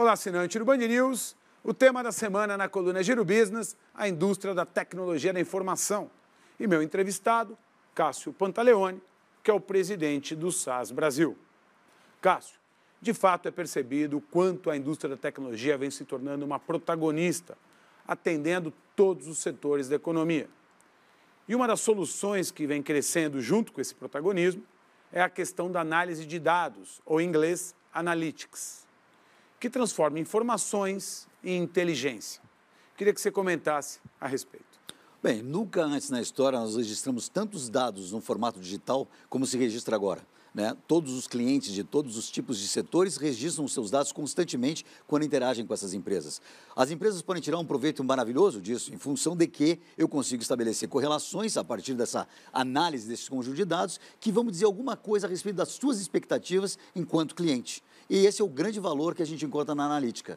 Olá, assinante do Band News. O tema da semana na coluna Giro Business, a indústria da tecnologia da informação. E meu entrevistado, Cássio Pantaleone, que é o presidente do SAS Brasil. Cássio, de fato é percebido o quanto a indústria da tecnologia vem se tornando uma protagonista, atendendo todos os setores da economia. E uma das soluções que vem crescendo junto com esse protagonismo é a questão da análise de dados, ou em inglês, analytics, que transforma informações em inteligência. Queria que você comentasse a respeito. Bem, nunca antes na história nós registramos tantos dados no formato digital como se registra agora. Né? Todos os clientes de todos os tipos de setores registram os seus dados constantemente quando interagem com essas empresas. As empresas podem tirar um proveito maravilhoso disso, em função de que eu consigo estabelecer correlações a partir dessa análise desse conjunto de dados que vão dizer alguma coisa a respeito das suas expectativas enquanto cliente. E esse é o grande valor que a gente encontra na analítica.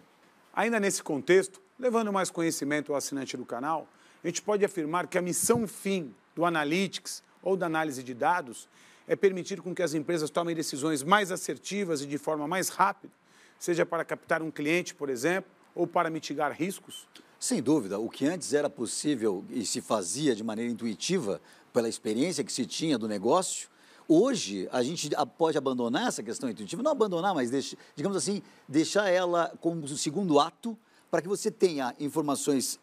Ainda nesse contexto, levando mais conhecimento ao assinante do canal, a gente pode afirmar que a missão fim do Analytics ou da análise de dados é permitir com que as empresas tomem decisões mais assertivas e de forma mais rápida, seja para captar um cliente, por exemplo, ou para mitigar riscos? Sem dúvida, o que antes era possível e se fazia de maneira intuitiva pela experiência que se tinha do negócio, hoje a gente pode abandonar essa questão intuitiva, não abandonar, mas digamos assim, deixar ela como segundo ato para que você tenha informações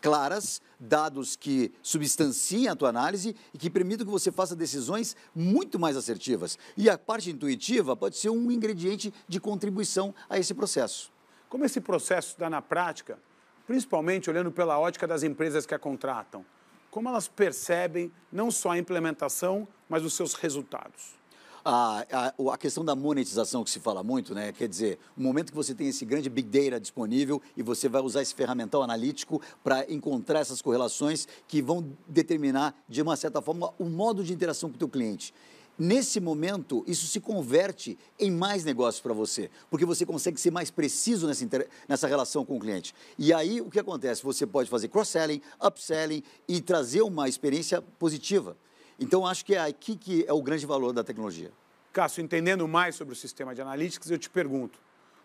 claras, dados que substanciem a tua análise e que permitam que você faça decisões muito mais assertivas. E a parte intuitiva pode ser um ingrediente de contribuição a esse processo. Como esse processo dá na prática, principalmente olhando pela ótica das empresas que a contratam? Como elas percebem não só a implementação, mas os seus resultados? A, a, a, questão da monetização que se fala muito, né? Quer dizer, o momento que você tem esse grande big data disponível e você vai usar esse ferramental analítico para encontrar essas correlações que vão determinar, de uma certa forma, o modo de interação com o teu cliente. Nesse momento, isso se converte em mais negócios para você, porque você consegue ser mais preciso nessa, nessa relação com o cliente. E aí, o que acontece? Você pode fazer cross-selling, upselling e trazer uma experiência positiva. Então, acho que é aqui que é o grande valor da tecnologia. Cássio, entendendo mais sobre o sistema de analytics, eu te pergunto,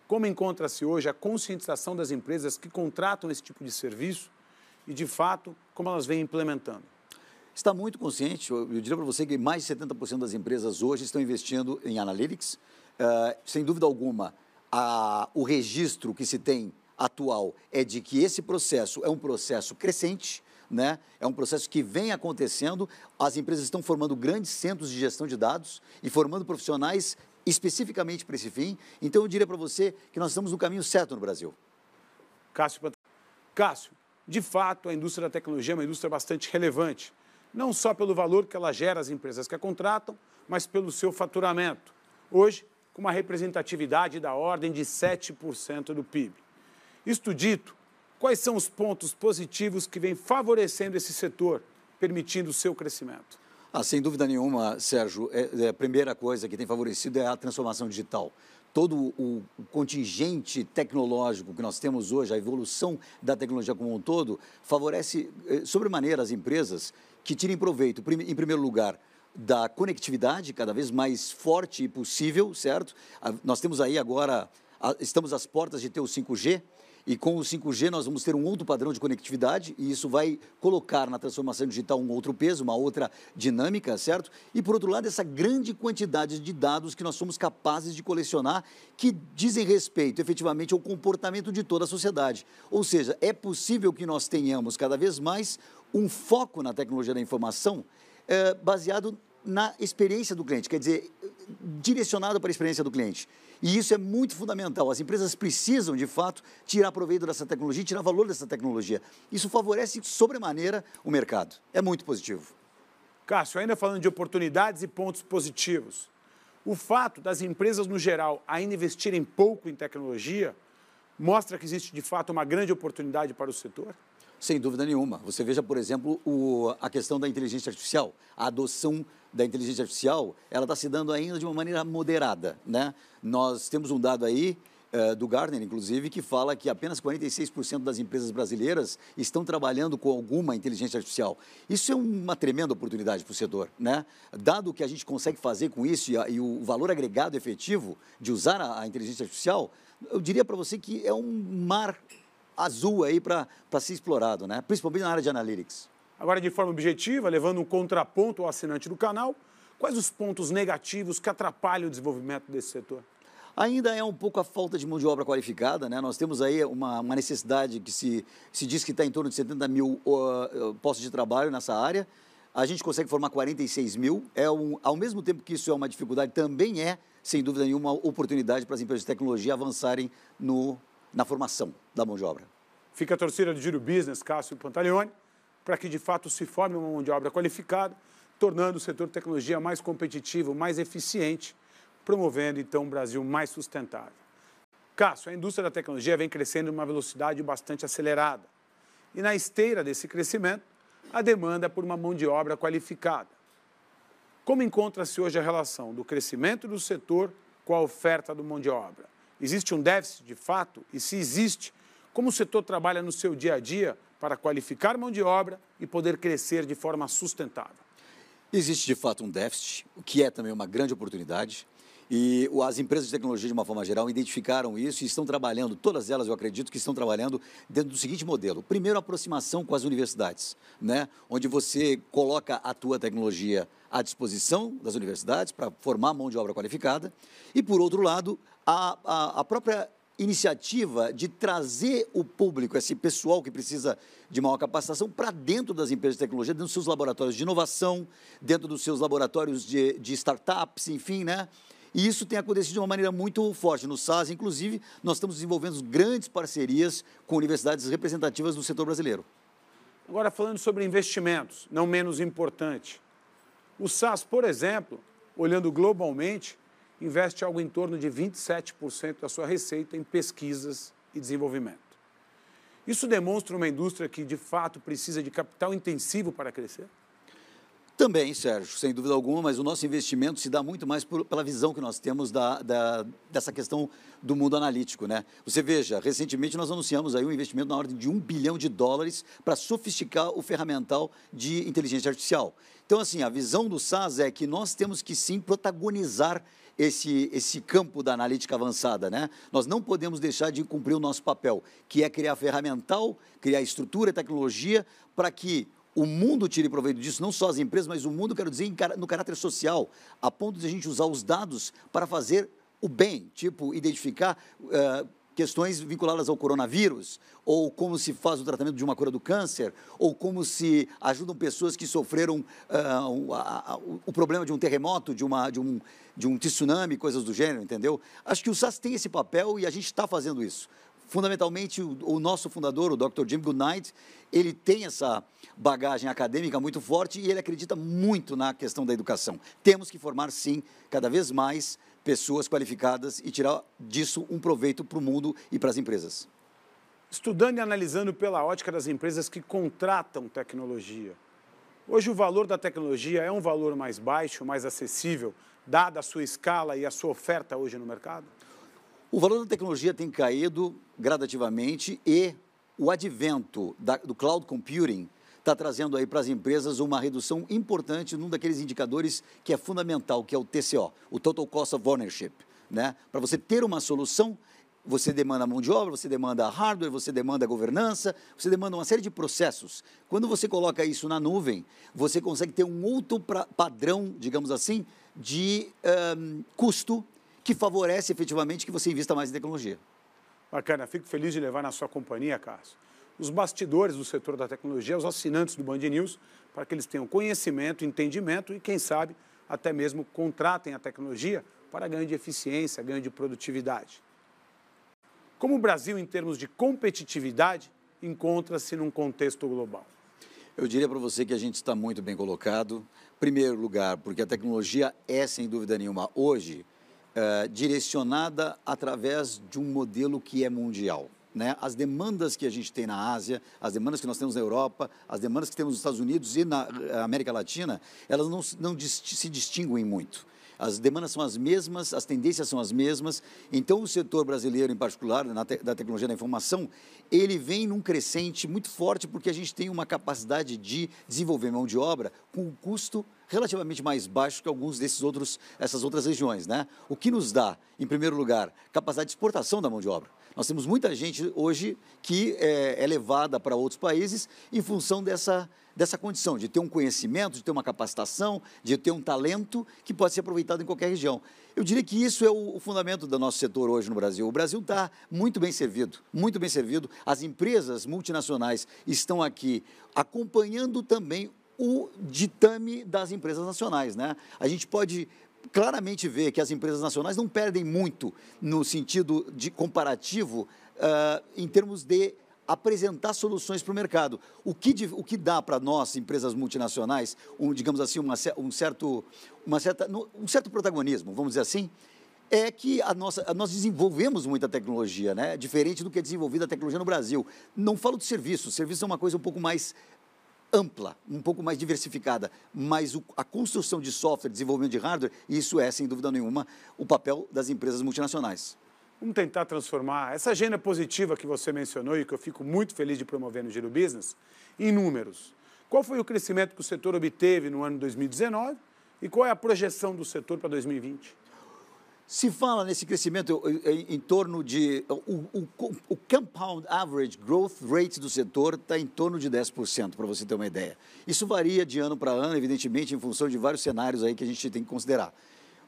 como encontra-se hoje a conscientização das empresas que contratam esse tipo de serviço e, de fato, como elas vêm implementando? Está muito consciente. Eu, diria para você que mais de 70% das empresas hoje estão investindo em analytics. Uh, sem dúvida alguma, a, o registro que se tem atual é de que esse processo é um processo crescente, né? É um processo que vem acontecendo. As empresas estão formando grandes centros de gestão de dados e formando profissionais especificamente para esse fim. Então, eu diria para você que nós estamos no caminho certo no Brasil. Cássio, Cássio, de fato, a indústria da tecnologia é uma indústria bastante relevante, não só pelo valor que ela gera às empresas que a contratam, mas pelo seu faturamento. Hoje, com uma representatividade da ordem de 7% do PIB. Isto dito, Quais são os pontos positivos que vêm favorecendo esse setor, permitindo o seu crescimento? Ah, sem dúvida nenhuma, Sérgio, é, é, a primeira coisa que tem favorecido é a transformação digital. Todo o, contingente tecnológico que nós temos hoje, a evolução da tecnologia como um todo, favorece eh, sobremaneira as empresas que tirem proveito, em primeiro lugar, da conectividade cada vez mais forte e possível, certo? Nós temos aí agora, estamos às portas de ter o 5G, e com o 5G nós vamos ter um outro padrão de conectividade e isso vai colocar na transformação digital um outro peso, uma outra dinâmica, certo? E por outro lado, essa grande quantidade de dados que nós somos capazes de colecionar que dizem respeito efetivamente ao comportamento de toda a sociedade. Ou seja, é possível que nós tenhamos cada vez mais um foco na tecnologia da informação é, baseado na experiência do cliente, quer dizer, direcionado para a experiência do cliente. E isso é muito fundamental. As empresas precisam, de fato, tirar proveito dessa tecnologia, tirar valor dessa tecnologia. Isso favorece sobremaneira o mercado. É muito positivo. Cássio, ainda falando de oportunidades e pontos positivos, o fato das empresas, no geral, ainda investirem pouco em tecnologia mostra que existe, de fato, uma grande oportunidade para o setor? Sem dúvida nenhuma. Você veja, por exemplo, o, a questão da inteligência artificial. A adoção da inteligência artificial, ela está se dando ainda de uma maneira moderada. Né? Nós temos um dado aí uh, do Gartner, inclusive, que fala que apenas 46% das empresas brasileiras estão trabalhando com alguma inteligência artificial. Isso é uma tremenda oportunidade para o setor. Né? Dado o que a gente consegue fazer com isso e, a, e, o valor agregado efetivo de usar a, a inteligência artificial, eu diria para você que é um mar azul aí para ser explorado, né? principalmente na área de analytics. Agora, de forma objetiva, levando um contraponto ao assinante do canal, quais os pontos negativos que atrapalham o desenvolvimento desse setor? Ainda é um pouco a falta de mão de obra qualificada, né? Nós temos aí uma, uma necessidade que se, se diz que está em torno de 70 mil uh, postos de trabalho nessa área. A gente consegue formar 46 mil. É um, ao mesmo tempo que isso é uma dificuldade, também é, sem dúvida nenhuma, uma oportunidade para as empresas de tecnologia avançarem no, na formação da mão de obra. Fica a torcida do Giro Business, Cássio Pantaleone, para que de fato se forme uma mão de obra qualificada, tornando o setor de tecnologia mais competitivo, mais eficiente promovendo então um Brasil mais sustentável. Cássio, a indústria da tecnologia vem crescendo em uma velocidade bastante acelerada. E na esteira desse crescimento, a demanda por uma mão de obra qualificada. Como encontra-se hoje a relação do crescimento do setor com a oferta de mão de obra? Existe um déficit de fato? E se existe, como o setor trabalha no seu dia a dia para qualificar mão de obra e poder crescer de forma sustentável? Existe de fato um déficit, o que é também uma grande oportunidade. E as empresas de tecnologia, de uma forma geral, identificaram isso e estão trabalhando, todas elas, eu acredito, que estão trabalhando dentro do seguinte modelo. Primeiro, a aproximação com as universidades, né? onde você coloca a tua tecnologia à disposição das universidades para formar mão de obra qualificada. E, por outro lado, a, a, a própria iniciativa de trazer o público, esse pessoal que precisa de maior capacitação, para dentro das empresas de tecnologia, dentro dos seus laboratórios de inovação, dentro dos seus laboratórios de, de startups, enfim, né? E isso tem acontecido de uma maneira muito forte. No SAS, inclusive, nós estamos desenvolvendo grandes parcerias com universidades representativas do setor brasileiro. Agora, falando sobre investimentos, não menos importante. O SAS, por exemplo, olhando globalmente, investe algo em torno de 27% da sua receita em pesquisas e desenvolvimento. Isso demonstra uma indústria que, de fato, precisa de capital intensivo para crescer? Também, Sérgio, sem dúvida alguma, mas o nosso investimento se dá muito mais por, pela visão que nós temos da, da, dessa questão do mundo analítico. Né? Você veja, recentemente nós anunciamos aí um investimento na ordem de um bilhão de dólares para sofisticar o ferramental de inteligência artificial. Então, assim, a visão do SAS é que nós temos que sim protagonizar esse, esse campo da analítica avançada. Né? Nós não podemos deixar de cumprir o nosso papel, que é criar ferramental, criar estrutura tecnologia para que o mundo tire proveito disso, não só as empresas, mas o mundo, quero dizer, no caráter social, a ponto de a gente usar os dados para fazer o bem, tipo, identificar uh, questões vinculadas ao coronavírus, ou como se faz o tratamento de uma cura do câncer, ou como se ajudam pessoas que sofreram uh, o, a, o, problema de um terremoto, de, uma, de, um, de um tsunami, coisas do gênero, entendeu? Acho que o SAS tem esse papel e a gente está fazendo isso fundamentalmente o, o, nosso fundador, o Dr. Jim Goodnight, ele tem essa bagagem acadêmica muito forte e ele acredita muito na questão da educação. Temos que formar, sim, cada vez mais pessoas qualificadas e tirar disso um proveito para o mundo e para as empresas. Estudando e analisando pela ótica das empresas que contratam tecnologia, hoje o valor da tecnologia é um valor mais baixo, mais acessível, dada a sua escala e a sua oferta hoje no mercado? O valor da tecnologia tem caído gradativamente e o advento da, do cloud computing está trazendo aí para as empresas uma redução importante num daqueles indicadores que é fundamental, que é o TCO, o Total Cost of Ownership. Né? Para você ter uma solução, você demanda mão de obra, você demanda hardware, você demanda governança, você demanda uma série de processos. Quando você coloca isso na nuvem, você consegue ter um outro pra, padrão, digamos assim, de um, custo que favorece efetivamente que você invista mais em tecnologia. Bacana, fico feliz de levar na sua companhia, Cássio, os bastidores do setor da tecnologia, os assinantes do Band News, para que eles tenham conhecimento, entendimento e, quem sabe, até mesmo contratem a tecnologia para ganho de eficiência, ganho de produtividade. Como o Brasil, em termos de competitividade, encontra-se num contexto global? Eu diria para você que a gente está muito bem colocado. Primeiro lugar, porque a tecnologia é, sem dúvida nenhuma, hoje, eh, direcionada através de um modelo que é mundial. Né? As demandas que a gente tem na Ásia, as demandas que nós temos na Europa, as demandas que temos nos Estados Unidos e na eh, América Latina, elas não, não se distinguem muito. As demandas são as mesmas, as tendências são as mesmas. Então, o setor brasileiro, em particular, te da tecnologia da informação, ele vem num crescente muito forte porque a gente tem uma capacidade de desenvolver mão de obra com um custo relativamente mais baixo que alguns desses outros, essas outras regiões, né? O que nos dá, em primeiro lugar, capacidade de exportação da mão de obra. Nós temos muita gente hoje que é, é levada para outros países em função dessa, dessa condição, de ter um conhecimento, de ter uma capacitação, de ter um talento que pode ser aproveitado em qualquer região. Eu diria que isso é o, o fundamento do nosso setor hoje no Brasil. O Brasil está muito bem servido, muito bem servido. As empresas multinacionais estão aqui acompanhando também o ditame das empresas nacionais. Né? A gente pode claramente ver que as empresas nacionais não perdem muito no sentido de comparativo uh, em termos de apresentar soluções para o mercado. O que, o que dá para nós, empresas multinacionais, um, digamos assim, uma, um, certo, uma certa, um certo protagonismo, vamos dizer assim, é que a nossa, nós desenvolvemos muita tecnologia, né? diferente do que é desenvolvida a tecnologia no Brasil. Não falo de serviços, serviços é uma coisa um pouco mais ampla, um pouco mais diversificada, mas o, a construção de software, desenvolvimento de hardware, isso é, sem dúvida nenhuma, o papel das empresas multinacionais. Vamos tentar transformar essa agenda positiva que você mencionou e que eu fico muito feliz de promover no Giro Business em números. Qual foi o crescimento que o setor obteve no ano 2019 e qual é a projeção do setor para 2020? Se fala nesse crescimento em torno de. O, o, o compound average growth rate do setor está em torno de 10%, para você ter uma ideia. Isso varia de ano para ano, evidentemente, em função de vários cenários aí que a gente tem que considerar.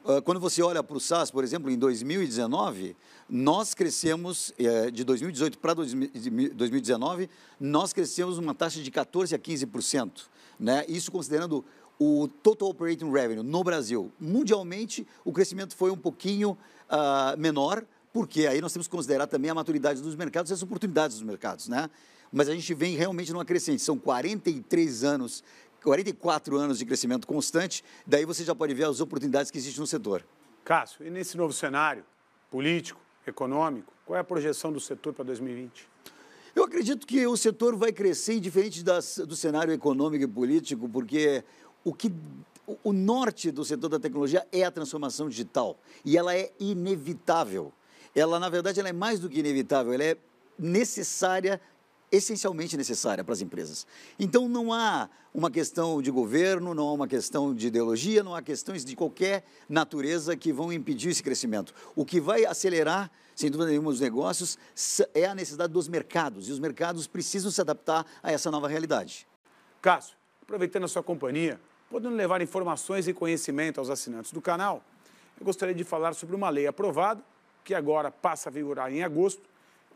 Ah, quando você olha para o SaaS, por exemplo, em 2019, nós crescemos, eh, de 2018 para 2019, nós crescemos uma taxa de 14% a 15%. Né? Isso considerando o Total Operating Revenue no Brasil. Mundialmente, o crescimento foi um pouquinho uh, menor, porque aí nós temos que considerar também a maturidade dos mercados e as oportunidades dos mercados, né? Mas a gente vem realmente numa crescente. São 43 anos, 44 anos de crescimento constante, daí você já pode ver as oportunidades que existem no setor. Cássio, e nesse novo cenário político, econômico, qual é a projeção do setor para 2020? Eu acredito que o setor vai crescer indiferente das, do cenário econômico e político, porque o que o norte do setor da tecnologia é a transformação digital e ela é inevitável. Ela, na verdade, ela é mais do que inevitável, ela é necessária, essencialmente necessária para as empresas. Então, não há uma questão de governo, não há uma questão de ideologia, não há questões de qualquer natureza que vão impedir esse crescimento. O que vai acelerar, sem dúvida nenhuma, os negócios é a necessidade dos mercados e os mercados precisam se adaptar a essa nova realidade. Cássio, aproveitando a sua companhia, podendo levar informações e conhecimento aos assinantes do canal, eu gostaria de falar sobre uma lei aprovada, que agora passa a vigorar em agosto,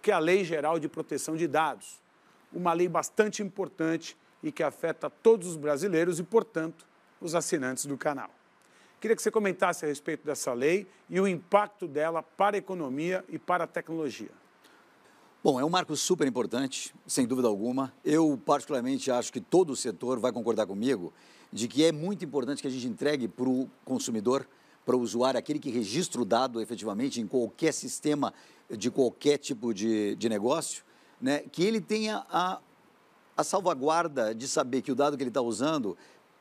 que é a Lei Geral de Proteção de Dados. Uma lei bastante importante e que afeta todos os brasileiros e, portanto, os assinantes do canal. Queria que você comentasse a respeito dessa lei e o impacto dela para a economia e para a tecnologia. Bom, é um marco super importante, sem dúvida alguma. Eu, particularmente, acho que todo o setor vai concordar comigo de que é muito importante que a gente entregue para o consumidor, para o usuário, aquele que registra o dado efetivamente em qualquer sistema de qualquer tipo de, de negócio, né, que ele tenha a, a salvaguarda de saber que o dado que ele está usando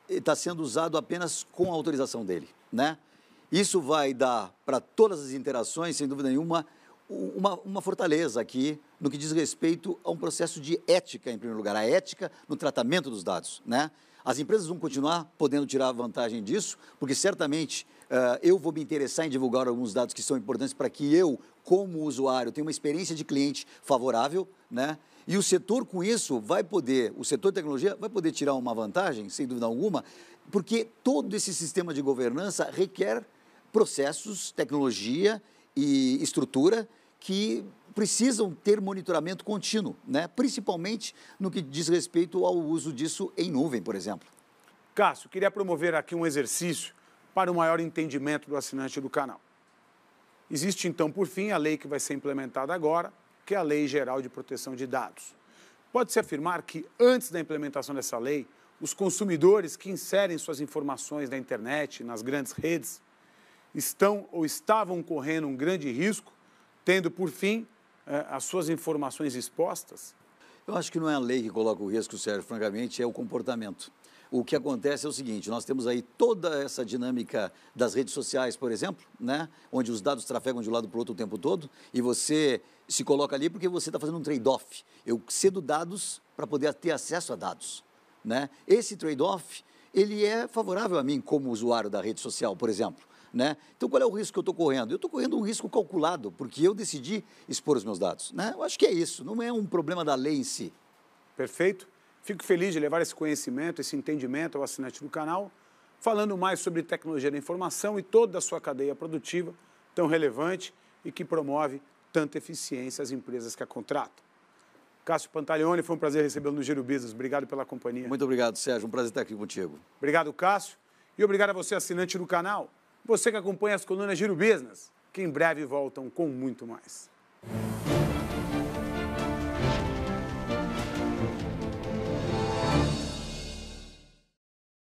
está sendo usado apenas com a autorização dele. Né? Isso vai dar para todas as interações, sem dúvida nenhuma, uma, uma, fortaleza aqui no que diz respeito a um processo de ética, em primeiro lugar, a ética no tratamento dos dados. Né? As empresas vão continuar podendo tirar vantagem disso, porque certamente uh, eu vou me interessar em divulgar alguns dados que são importantes para que eu, como usuário, tenha uma experiência de cliente favorável, né? E o setor com isso vai poder, o setor de tecnologia vai poder tirar uma vantagem, sem dúvida alguma, porque todo esse sistema de governança requer processos, tecnologia e estrutura que precisam ter monitoramento contínuo, né? principalmente no que diz respeito ao uso disso em nuvem, por exemplo. Cássio, queria promover aqui um exercício para o maior entendimento do assinante do canal. Existe então, por fim, a lei que vai ser implementada agora, que é a Lei Geral de Proteção de Dados. Pode-se afirmar que, antes da implementação dessa lei, os consumidores que inserem suas informações na internet, nas grandes redes, estão ou estavam correndo um grande risco, tendo por fim é, as suas informações expostas? Eu acho que não é a lei que coloca o risco, Sérgio, francamente, é o comportamento. o que acontece é o seguinte: nós temos aí toda essa dinâmica das redes sociais, por exemplo, né? onde os dados trafegam de um lado para o outro o tempo todo, e você se coloca ali porque você está fazendo um trade-off. Eu cedo dados para poder ter acesso a dados. Né? Esse trade-off ele é favorável a mim como usuário da rede social, por exemplo. Né? Então, qual é o risco que eu estou correndo? Eu estou correndo um risco calculado, porque eu decidi expor os meus dados. Né? Eu acho que é isso, não é um problema da lei em si. Perfeito. Fico feliz de levar esse conhecimento, esse entendimento ao assinante do canal, falando mais sobre tecnologia da informação e toda a sua cadeia produtiva, tão relevante e que promove tanta eficiência às empresas que a contratam. Cássio Pantaleone, foi um prazer recebê-lo no Giro Business. Obrigado pela companhia. Muito obrigado, Sérgio. Um prazer estar aqui contigo. Obrigado, Cássio. E obrigado a você, assinante do canal. Você que acompanha as colunas Giro Business, que em breve voltam com muito mais.